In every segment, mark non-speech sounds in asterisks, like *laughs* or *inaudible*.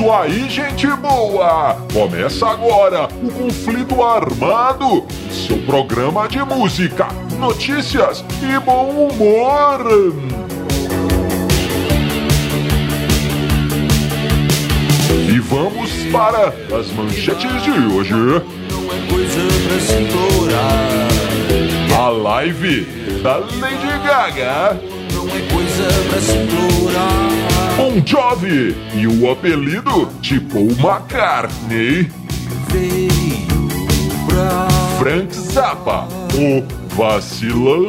isso aí, gente boa! Começa agora o Conflito Armado, seu programa de música, notícias e bom humor. E vamos para as manchetes de hoje. A live da Lady Gaga. Bon Jovi e o apelido de Paul McCartney. Frank Zappa, o vacilão.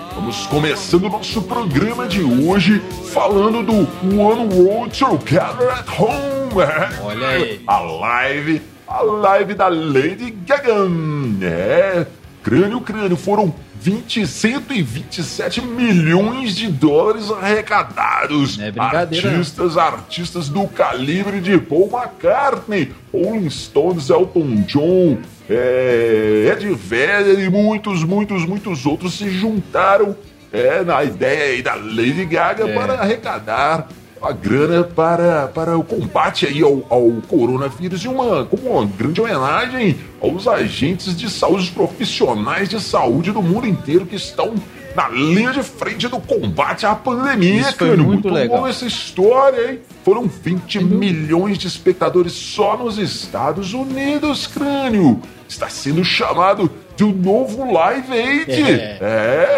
Vamos começando o nosso programa de hoje falando do One World Together at Home. Olha aí. A live, a live da Lady Gaga. É, crânio, crânio, foram 20, 127 milhões de dólares arrecadados. É brincadeira. Artistas, artistas do calibre de Paul McCartney, Rolling Stones, Elton John, é, Ed Vedder e muitos, muitos, muitos outros se juntaram é, na ideia da Lady Gaga é. para arrecadar a grana para, para o combate aí ao, ao coronavírus e uma, como uma grande homenagem aos agentes de saúde, os profissionais de saúde do mundo inteiro que estão na linha de frente do combate à pandemia, Isso cara. Muito, muito legal. essa história, hein? Foram 20 milhões de espectadores só nos Estados Unidos, crânio. Está sendo chamado de um novo Live Aid. É,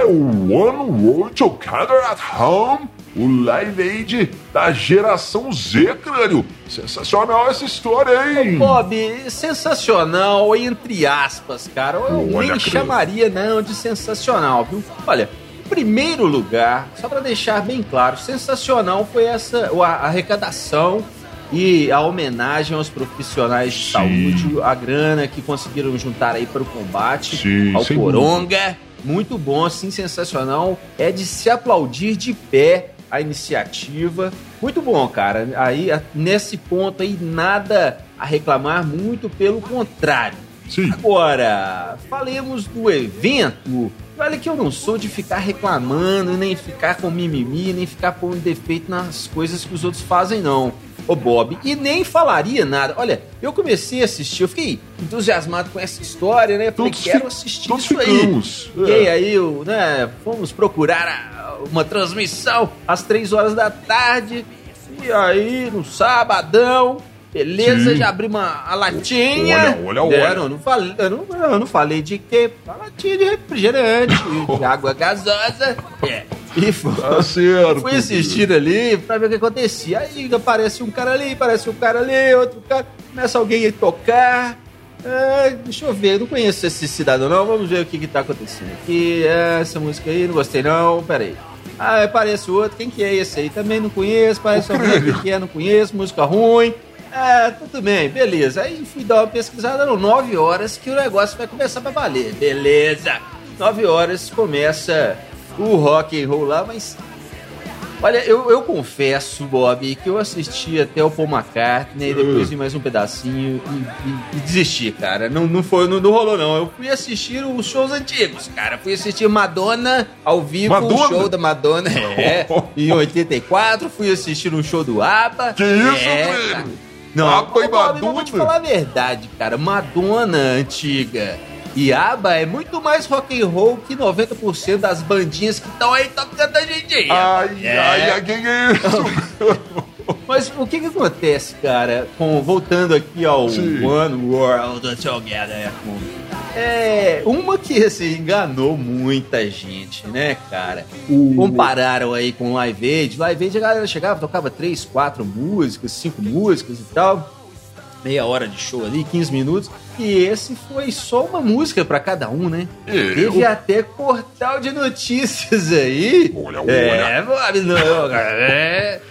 é o One World Together at Home o Live Aid da geração Z, crânio. Sensacional essa história, hein? Bob, sensacional entre aspas, cara. Eu Olha, nem chamaria não de sensacional, viu? Olha, em primeiro lugar, só para deixar bem claro, sensacional foi essa a arrecadação e a homenagem aos profissionais de Sim. saúde, a grana que conseguiram juntar aí para o combate Sim, ao coronga. Muito bom, assim, sensacional. É de se aplaudir de pé a iniciativa. Muito bom, cara. Aí, nesse ponto aí, nada a reclamar, muito pelo contrário. Sim. Agora, falemos do evento. Olha que eu não sou de ficar reclamando, nem ficar com mimimi, nem ficar pondo defeito nas coisas que os outros fazem, não. Ô Bob, e nem falaria nada. Olha, eu comecei a assistir, eu fiquei entusiasmado com essa história, né? Falei, todos quero assistir todos isso ficamos. aí. É. E aí, eu, né, fomos procurar uma transmissão às três horas da tarde. E aí, no sabadão, beleza, Sim. já abri uma a latinha. Olha, olha, olha. Eu não falei, eu não, eu não falei de quê? A latinha de refrigerante, *laughs* de água gasosa. É. E fui, tá certo. fui assistir ali pra ver o que acontecia. Aí aparece um cara ali, aparece um cara ali, outro cara. Começa alguém a tocar. É, deixa eu ver, eu não conheço esse cidadão não. Vamos ver o que, que tá acontecendo aqui. É, essa música aí, não gostei não. Pera aí. Ah, parece outro. Quem que é esse aí? Também não conheço. Parece alguém que é, não conheço. Música ruim. É, tudo bem, beleza. Aí fui dar uma pesquisada, eram 9 horas que o negócio vai começar pra valer. Beleza. 9 horas começa o rock and roll lá, mas Olha, eu, eu confesso, Bob, que eu assisti até o Paul McCartney, depois vi mais um pedacinho e, e, e desisti, cara. Não, não, foi, não, não, rolou, não. Eu fui assistir os shows antigos, cara. Fui assistir Madonna ao vivo, Madonna? o show da Madonna, *laughs* é, em 84. Fui assistir um show do ABBA. Que isso, é, Não, ABBA e Madonna? Eu vou te falar a verdade, cara. Madonna antiga e ABBA é muito mais rock and roll que 90% das bandinhas que estão aí tocando a gente aí. Ai, é. ai, ai, quem é isso? *laughs* Mas o que que acontece, cara, com, voltando aqui ao Sim. One World Together, é uma que assim, enganou muita gente, né, cara? Uh. Compararam aí com Live Aid. Live Aid a galera chegava, tocava três, quatro músicas, cinco músicas e tal. meia hora de show ali, 15 minutos. E esse foi só uma música para cada um, né? É, Teve eu- até portal de notícias aí. Olha, olha. É, Bob, não, cara, é,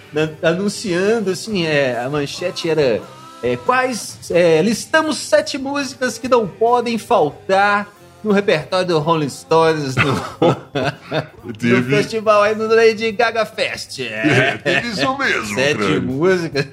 anunciando, assim, é, a manchete era é, quais. é, listamos sete músicas que não podem faltar no repertório do Rolling Stones no, *laughs* no festival aí no Lady Gaga Fest. *laughs* é, teve isso mesmo, Sete Crânio. músicas.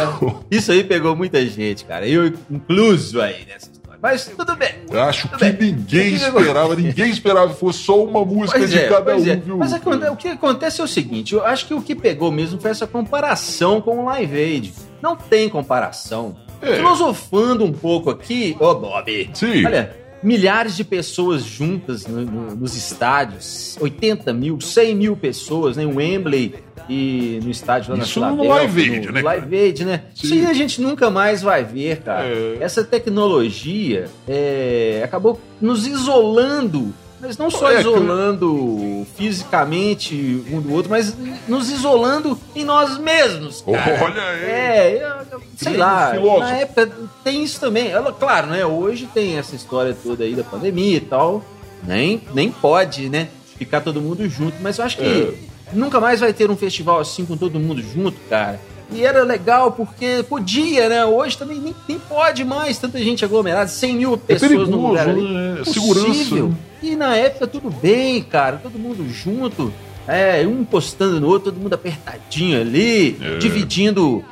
*laughs* Isso aí pegou muita gente, cara. Eu incluso aí nessa história. Mas tudo bem. Eu Acho Tudo que bem. ninguém que esperava, ninguém esperava que fosse só uma música Pois de é, cada um, é. viu? Mas o que acontece é o seguinte: eu acho que o que pegou mesmo foi essa comparação com o Live Aid. Não tem comparação. É. Filosofando um pouco aqui, ô Bob. Sim. Olha, milhares de pessoas juntas no- no- nos estádios, 80 mil, 100 mil pessoas, né? O Wembley e no estádio lá Isso na no Filadélfia. Live Aid, no né, Live Aid, né? Sim. Isso aí a gente nunca mais vai ver, cara. É. Essa tecnologia é, acabou nos isolando. Mas não só É, isolando fisicamente um do outro, mas nos isolando em nós mesmos. Cara. Olha aí. É, eu- eu- sei lá. filósofo. Na época tem isso também. Ela, claro, né? Hoje tem essa história toda aí da pandemia e tal. Nem, nem pode, né? Ficar todo mundo junto. Mas eu acho que É. nunca mais vai ter um festival assim com todo mundo junto, cara. E era legal porque podia, né? Hoje também nem, nem pode mais tanta gente aglomerada, 100 mil pessoas no perigoso, lugar ali. né? Impossível. Segurança. E na época tudo bem, cara, todo mundo junto, é, um encostando no outro, todo mundo apertadinho ali, É. dividindo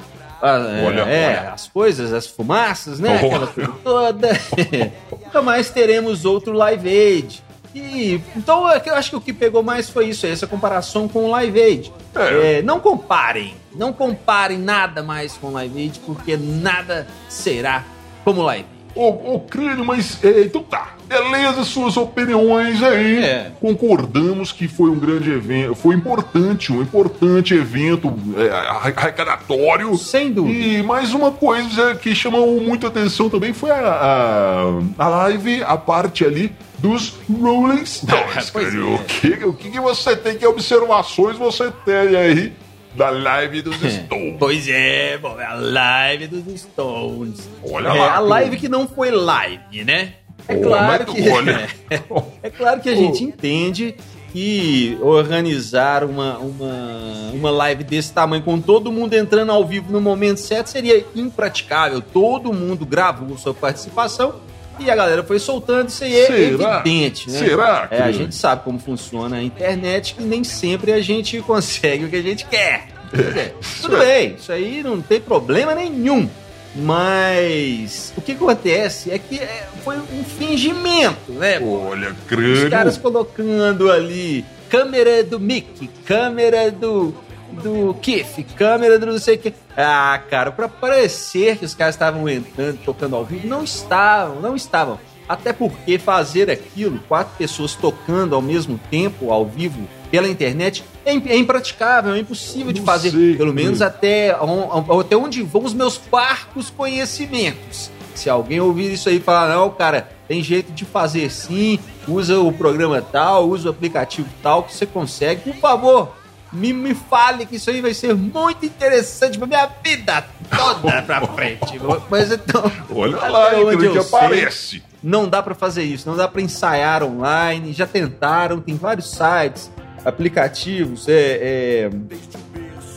a- é, Olha, é, olha. as coisas, as fumaças, né? *laughs* Aquela coisa toda. Nunca mais teremos outro Live Aid. E, então eu acho que o que pegou mais foi isso, essa comparação com o Live Aid. É. É, não comparem, não comparem nada mais com o Live Aid, porque nada será como o Live. Ô, ô Crânio, mas é, então tá. Beleza, suas opiniões aí. É. Concordamos que foi um grande evento, foi importante, um importante evento é, arre- arrecadatório. Sem dúvida. E mais uma coisa que chamou muito atenção também foi a, a, a live, a parte ali dos Rolling Stones. *laughs* É. O, que, o que que você tem, que observações você tem aí da live dos *laughs* Stones? Pois é, é a live dos Stones. Olha é, lá, a live que não foi live, né? É Ô, claro que olha. *laughs* é claro que a gente entende que organizar uma, uma, uma live desse tamanho com todo mundo entrando ao vivo no momento certo seria impraticável. Todo mundo gravou sua participação e a galera foi soltando, isso aí é Será? evidente, né? Será, É, a gente sabe como funciona a internet e nem sempre a gente *laughs* consegue o que a gente quer. Pois *laughs* é, Tudo bem, isso aí não tem problema nenhum. Mas o que acontece é que é, foi um fingimento, né? Olha, Os Crânio. caras colocando ali câmera do Mickey, câmera do do Kiff, câmera do não sei o que. Ah, cara, pra parecer que os caras estavam entrando, tocando ao vivo, não estavam, não estavam. Até porque fazer aquilo, quatro pessoas tocando ao mesmo tempo, ao vivo, pela internet, é, é impraticável, é impossível de fazer. sei, pelo menos até, até onde vão os meus parcos conhecimentos. Se alguém ouvir isso aí e falar, não, cara, tem jeito de fazer sim, usa o programa tal, usa o aplicativo tal, que você consegue, por favor, me, me fale que isso aí vai ser muito interessante pra minha vida toda pra frente. Mas então. Olha lá, onde Crânio, que eu sei, aparece. não dá pra fazer isso, não dá pra ensaiar online. Já tentaram, tem vários sites, aplicativos, é, é,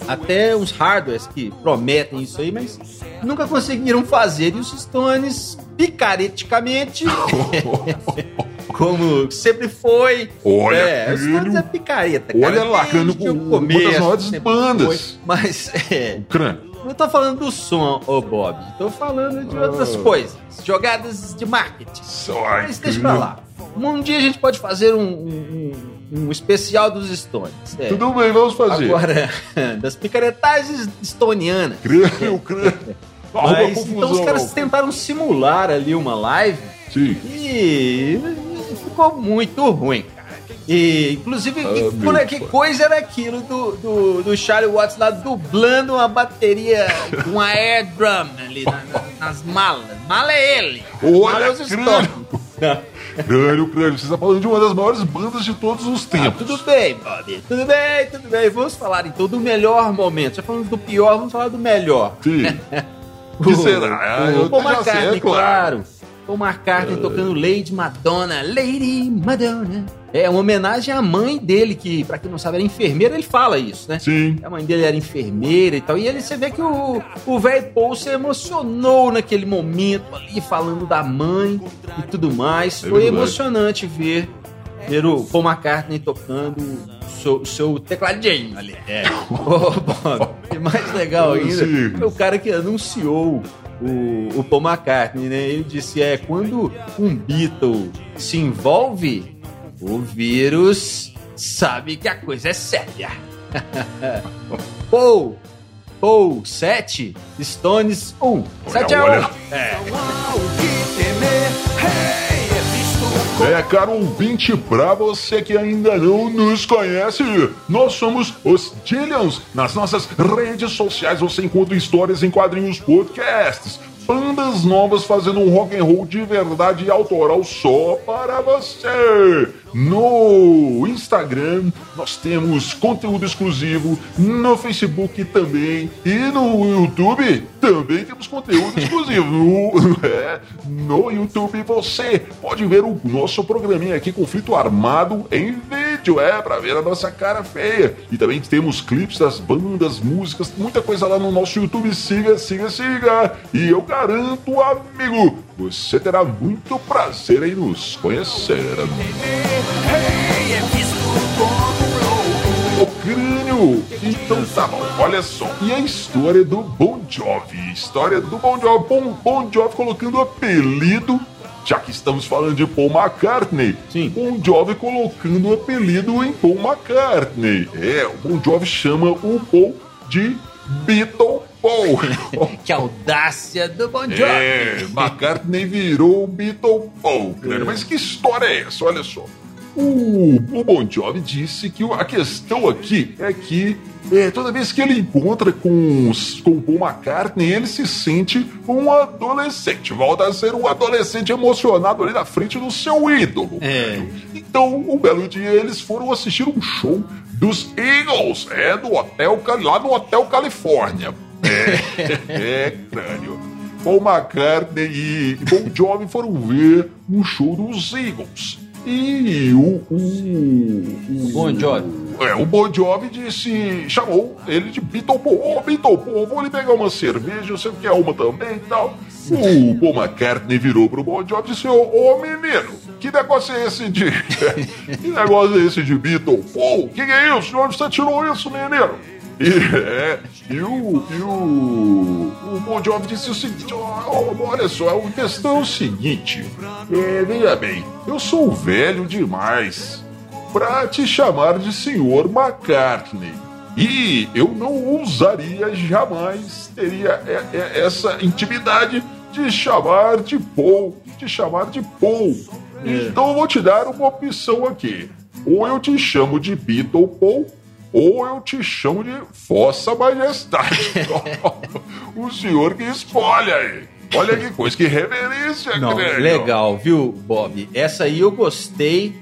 até uns hardwares que prometem isso aí, mas nunca conseguiram fazer. E os Stones, picareticamente, *laughs* como sempre foi. Olha, é, filho. é picareta, Olha cara. lá, desde cara, o uma das começo, maiores bandas. foi. Mas, é, Crânio. não tô falando do som, ô Bob. Tô falando de outras Ah. coisas. Jogadas de marketing. Só Mas deixa pra lá. Um dia a gente pode fazer um, um, um- especial dos Stones. É. Tudo bem, vamos fazer. Agora, *laughs* das picaretagens estonianas. Crânio, crânio. Arruma Mas, confusão, então os caras tentaram simular ali uma live Sim. e ficou muito ruim, cara. E, inclusive, Ah, que, que coisa era aquilo do, do, do Charlie Watts lá dublando uma bateria, uma air drum ali na- na- nas malas. Mala é ele. Mala é Olha, os crânio. Crânio. Você está falando de uma das maiores bandas de todos os Ah, tempos. tudo bem, Bob. Tudo bem, tudo bem. Vamos falar então do melhor momento. Já falamos do pior, vamos falar do melhor. Sim. O *laughs* que será? Ah, o Paul já sei, McCartney, é claro. claro. Paul McCartney tocando Lady Madonna, Lady Madonna. É uma homenagem à mãe dele, que, pra quem não sabe, era enfermeira, ele fala isso, né? Sim. A mãe dele era enfermeira e tal. E ele, você vê que o velho Paul se emocionou naquele momento ali, falando da mãe e tudo mais. É Foi verdade. emocionante ver, ver o Paul McCartney tocando o seu, seu tecladinho ali. É. Ô, Bob, e mais legal ainda foi o cara que anunciou o, o Paul McCartney, né? Ele disse: é quando um Beatle se envolve, o vírus sabe que a coisa é séria. *laughs* Paul, Paul 7, Stones 1. 7 a 1. olha. É. É, caro ouvinte, pra você que ainda não nos conhece, nós somos os Dillions. Nas nossas redes sociais você encontra histórias em quadrinhos podcasts. Bandas novas fazendo um rock and roll de verdade e autoral só para você. No Instagram nós temos conteúdo exclusivo, no Facebook também e no YouTube também temos conteúdo exclusivo. No, *laughs* é, no YouTube você pode ver o nosso programinha aqui, Conflito Armado, em vídeo, é, pra ver a nossa cara feia. E também temos clipes das bandas, músicas, muita coisa lá no nosso YouTube. Siga, siga, siga. E eu garanto, amigo, você terá muito prazer em nos conhecer. O crânio! Então tá bom, olha só. E a história do Bon Jovi? História do Bon Jovi. Bon, bon Jovi colocando apelido, já que estamos falando de Paul McCartney. Sim. Bon Jovi colocando apelido em Paul McCartney. É, o Bon Jovi chama o Paul de Beatle Paul. *laughs* Que audácia do Bon Jovi. É, McCartney virou o Beatle Paul, cara. Mas que história é essa? Olha só. O, o Bon Jovi disse que a questão aqui é que é, toda vez que ele encontra com, os- com o Paul McCartney, ele se sente um adolescente. Volta a ser um adolescente emocionado ali na frente do seu ídolo. É. Então, um belo dia, eles foram assistir um show dos Eagles, é, do hotel, Cali- lá no Hotel Califórnia. É, *laughs* é crânio. Paul McCartney e Bon Jovi foram ver um show dos Eagles. E o. O, o Bon Jovi. É, o Bon Jovi disse, chamou ele de Beatle Paul. Ô, Beatle Paul, vou lhe pegar uma cerveja, você quer uma também e tal. O Paul McCartney virou pro Bon Jovi e disse, ô, ô menino, que negócio é esse de... *laughs* que negócio é esse de Beatle Paul? Que que é isso? De onde você tirou isso, menino? E, é, e, o, e o, o Bon Jovi disse o seguinte: ó, olha só, a questão é o seguinte. É, veja bem, eu sou velho demais pra te chamar de senhor McCartney. E eu não ousaria jamais teria é, é, essa intimidade de chamar de Paul, de chamar de Paul. Então eu vou te dar uma opção aqui. Ou eu te chamo de Beatle Paul, ou eu te chamo de Vossa Majestade. *laughs* o senhor que escolhe aí. Olha que coisa, que reverência, Não, legal, viu, Bob? Essa aí eu gostei.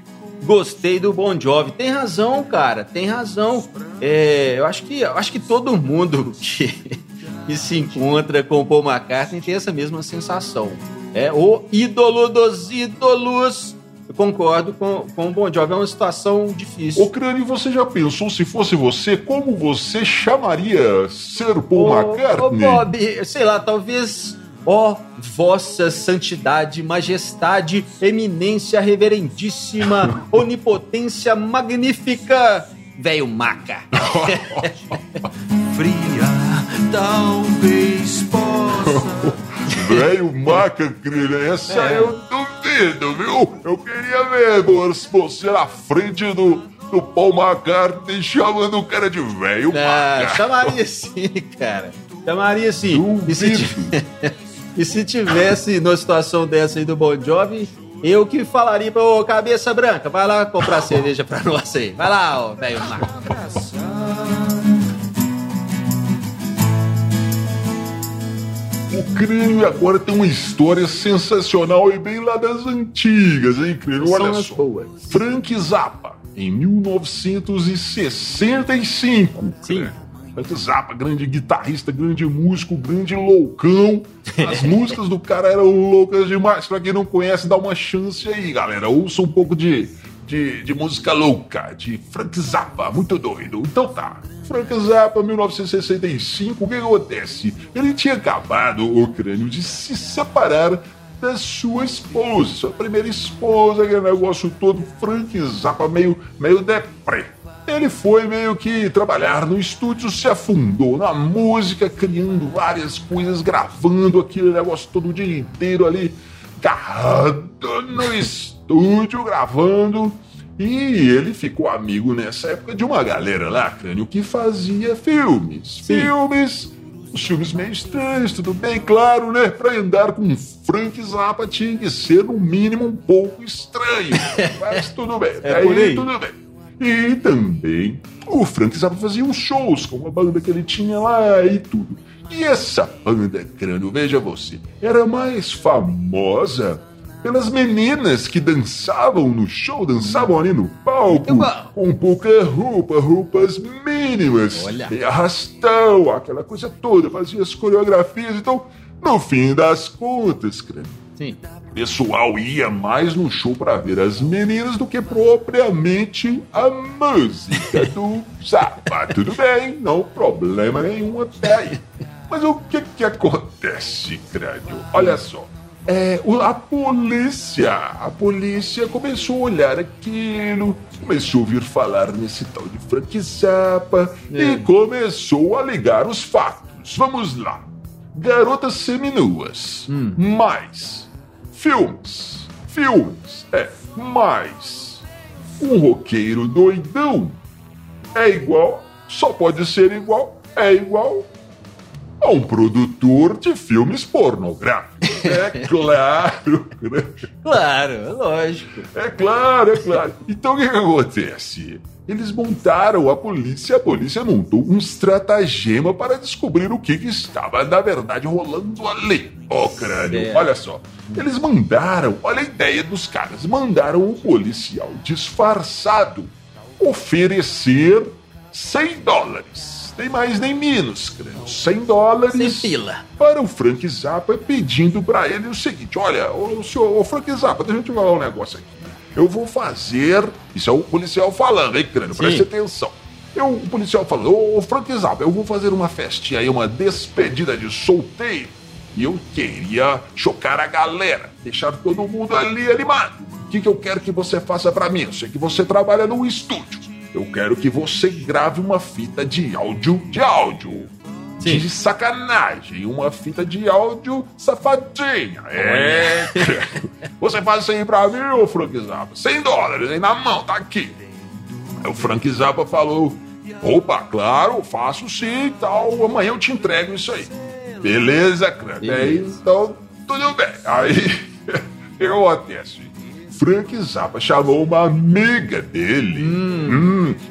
Gostei do Bon Jovi. Tem razão, cara, tem razão. É, eu acho que, eu acho que todo mundo *laughs* que, que se encontra com o Paul McCartney tem essa mesma sensação. É o ídolo dos ídolos. Eu concordo com, com o Bon Jovi, é uma situação difícil. Ô, Crânio, você já pensou se fosse você, como você chamaria ser Paul Ô, McCartney? Ô, Bob, sei lá, talvez. Ó, vossa santidade, majestade, eminência reverendíssima, *laughs* onipotência magnífica, velho maca. *laughs* fria, talvez possa. *laughs* Velho maca, Crânio, essa É. eu duvido, viu? Eu queria ver você na frente do, do Paul McCartney chamando o cara de velho Ah, chamaria sim, cara. Chamaria sim. E se, Duvido. ti- *laughs* e se tivesse numa situação dessa aí do Bon Jovi, eu que falaria pra ô cabeça branca, vai lá comprar cerveja pra nós aí. Vai lá, ó, velho maca. O crânio agora tem uma história sensacional e bem lá das antigas, hein, crânio? Olha só. boas. Frank Zappa, em 1965. Sim. crânio. Frank Zappa, grande guitarrista, grande músico, grande loucão. As *laughs* músicas do cara eram loucas demais. Pra quem não conhece, dá uma chance aí, galera. Ouça um pouco de, de, de música louca, de Frank Zappa, muito doido. Então tá. Frank Zappa, 1965, o que acontece? Ele tinha acabado o crânio de se separar da sua esposa, sua primeira esposa, aquele negócio todo, Frank Zappa, meio, meio deprê. Ele foi meio que trabalhar no estúdio, se afundou na música, criando várias coisas, gravando aquele negócio todo o dia inteiro ali, agarrado no estúdio, gravando. E ele ficou amigo nessa época de uma galera lá, Crânio, que fazia filmes. Filmes, os filmes meio estranhos, tudo bem, claro, né? Pra andar com Frank Zappa tinha que ser, no mínimo, um pouco estranho. *laughs* Mas tudo bem, É aí. tudo bem. E também o Frank Zappa fazia uns shows com uma banda que ele tinha lá e tudo. E essa banda, Crânio, veja você, era mais famosa pelas meninas que dançavam no show, dançavam ali no palco, com pouca roupa, roupas mínimas, Olha. e arrastão, aquela coisa toda, fazia as coreografias. Então, no fim das contas, Sim. o pessoal ia mais no show para ver as meninas do que propriamente a música *laughs* do Zappa. Tudo bem, não problema nenhum até aí. Mas o que que acontece, crânio? Olha só. É, a polícia, a polícia começou a olhar aquilo, começou a ouvir falar nesse tal de Frank Zappa e começou a ligar os fatos. Vamos lá. Garotas seminuas, mais filmes, filmes, é, mais um roqueiro doidão é igual, só pode ser igual, é igual a um produtor de filmes pornográficos. É claro, né? Claro, é lógico. É claro, é claro. Então o que, que acontece? Eles montaram a polícia, a polícia montou um estratagema para descobrir o que, que estava, na verdade, rolando ali. Ó, crânio, Certo. olha só. Eles mandaram, olha a ideia dos caras, mandaram um policial disfarçado oferecer 100 dólares. Nem mais nem menos, crânio. 100 dólares para o Frank Zappa pedindo para ele o seguinte: olha, o senhor, o Frank Zappa, deixa eu te falar um negócio aqui. Eu vou fazer. Isso é o policial falando, hein, crânio? Preste atenção. Eu, o policial falando, ô Frank Zappa, eu vou fazer uma festinha aí, uma despedida de solteiro. E eu queria chocar a galera, deixar todo mundo ali animado. O que, que eu quero que você faça para mim? Eu sei que você trabalha num estúdio. Eu quero que você grave uma fita de áudio, de áudio. Sim. De sacanagem, uma fita de áudio safadinha. É. *laughs* Você faz isso aí pra mim, ô Frank Zappa? 100 dólares aí na mão, tá aqui. Aí o Frank Zappa falou: opa, claro, faço sim e tal. Amanhã eu te entrego isso aí. Beleza, Crânio? Aí, Beleza. então, tudo bem. Aí, *laughs* que acontece? Frank Zappa chamou uma amiga dele hum,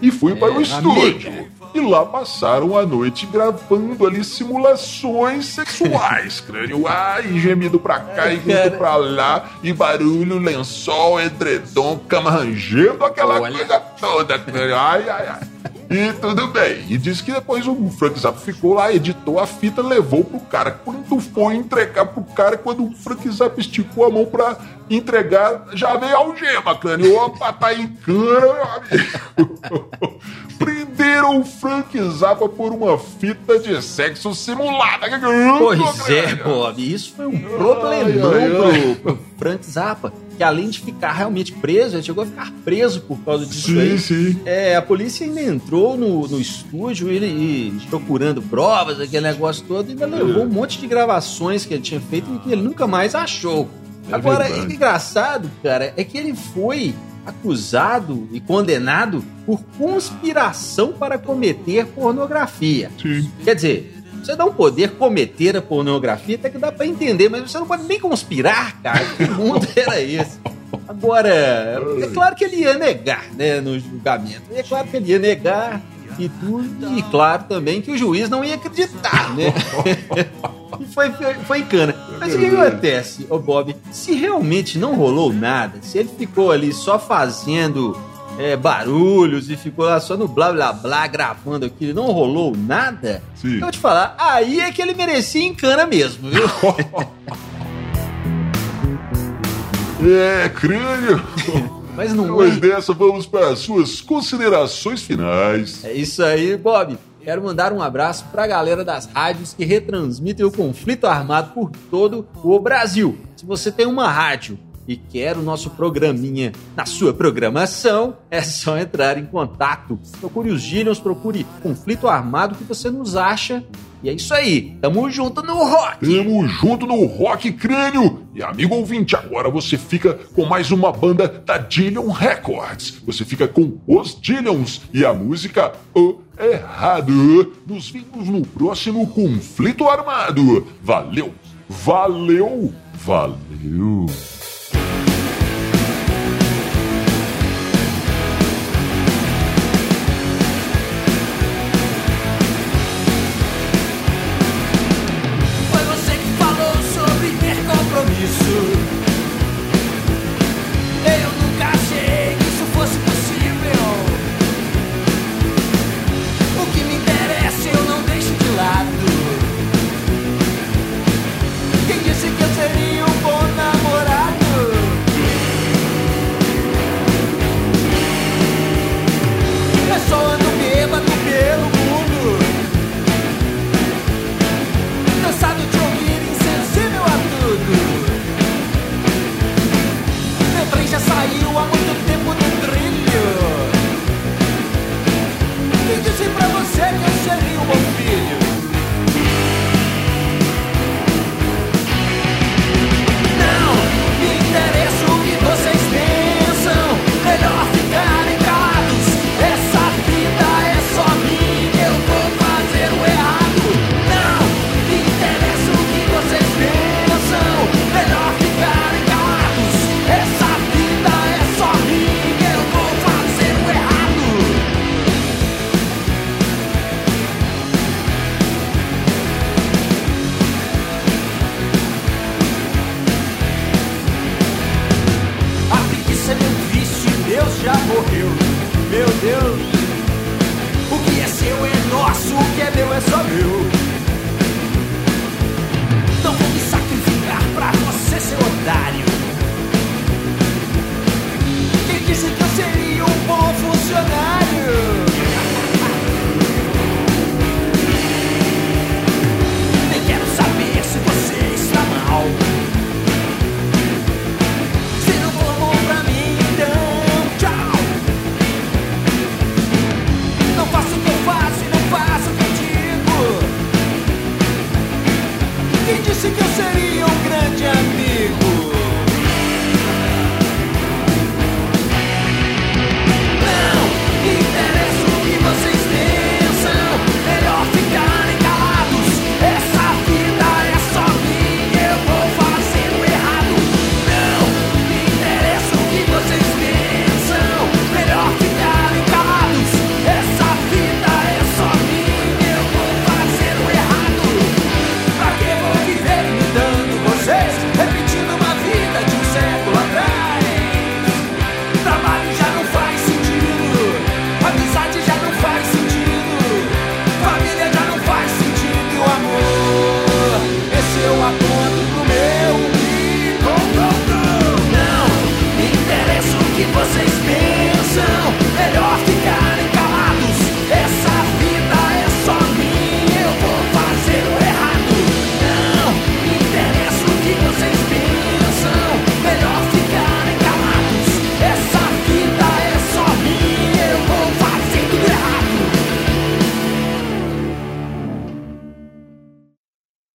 e foi para o É, estúdio. E lá passaram a noite gravando ali simulações sexuais, *laughs* crânio. Ai, gemido pra cá e grito cara. pra lá, e barulho, lençol, edredom, cama rangendo, aquela Olha. coisa toda, crânio. Ai, ai, ai. E tudo bem. E disse que depois o Frank Zappa ficou lá, editou a fita, levou pro cara. Quando foi entregar pro cara, quando o Frank Zappa esticou a mão pra entregar, já veio algema, crânio. Opa, tá em cana, meu amigo. *laughs* Prenderam o Frank Zappa por uma fita de sexo simulada. Pois é, Bob, isso foi um problemão ai, ai. pro, pro Frank Zappa, que além de ficar realmente preso, ele chegou a ficar preso por causa disso Sim, aí. sim. É, a polícia ainda entrou no, no estúdio ele, e procurando provas, aquele negócio todo, e ainda levou um monte de gravações que ele tinha feito e que ele nunca mais achou. É Agora, verdade. o engraçado, cara, é que ele foi acusado e condenado por conspiração para cometer pornografia. Sim. Quer dizer, você não poder cometer a pornografia até que dá pra entender, mas você não pode nem conspirar, cara. Que mundo *laughs* era esse? Agora, é claro que ele ia negar, né, no julgamento. É claro que ele ia negar e tudo, e claro também que o juiz não ia acreditar, né? *laughs* E foi, foi, foi em cana. Mas o que acontece, ô Bob? Se realmente não rolou nada, se ele ficou ali só fazendo é, barulhos e ficou lá só no blá blá blá gravando aquilo, não rolou nada. Sim. Eu vou te falar, aí é que ele merecia encana mesmo, viu? *laughs* É, crânio. *laughs* Mas não Depois é. dessa, vamos para as suas considerações finais. É isso aí, Bob. Quero mandar um abraço pra galera das rádios que retransmitem o conflito armado por todo o Brasil. Se você tem uma rádio e quer o nosso programinha na sua programação, é só entrar em contato. Procure os Gillions, procure Conflito Armado que você nos acha. E é isso aí. Tamo junto no rock. Tamo junto no Rock Crânio. E amigo ouvinte, agora você fica com mais uma banda da Dillion Records. Você fica com os Dillions e a música O Errado. Nos vemos no próximo Conflito Armado. Valeu, valeu, valeu.